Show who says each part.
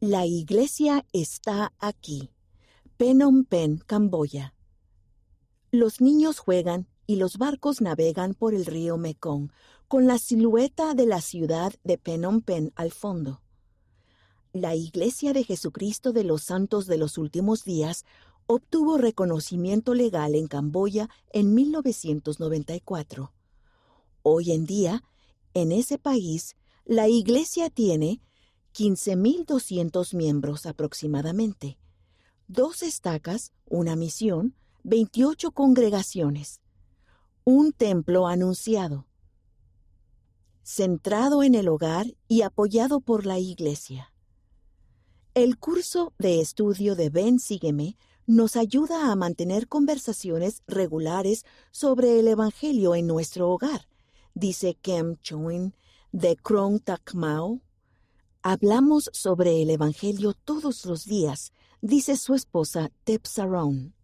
Speaker 1: La iglesia está aquí. Phnom Penh, Camboya. Los niños juegan y los barcos navegan por el río Mekong, con la silueta de la ciudad de Phnom Penh al fondo. La Iglesia de Jesucristo de los Santos de los Últimos Días obtuvo reconocimiento legal en Camboya en 1994. Hoy en día, en ese país, la Iglesia tiene 15.200 miembros aproximadamente, dos estacas, una misión, 28 congregaciones, un templo anunciado, centrado en el hogar y apoyado por la Iglesia. El curso de estudio de Ven Sígueme nos ayuda a mantener conversaciones regulares sobre el Evangelio en nuestro hogar, dice Kem Choin de Krong Tak Mao, Hablamos sobre el Evangelio todos los días, dice su esposa Saron.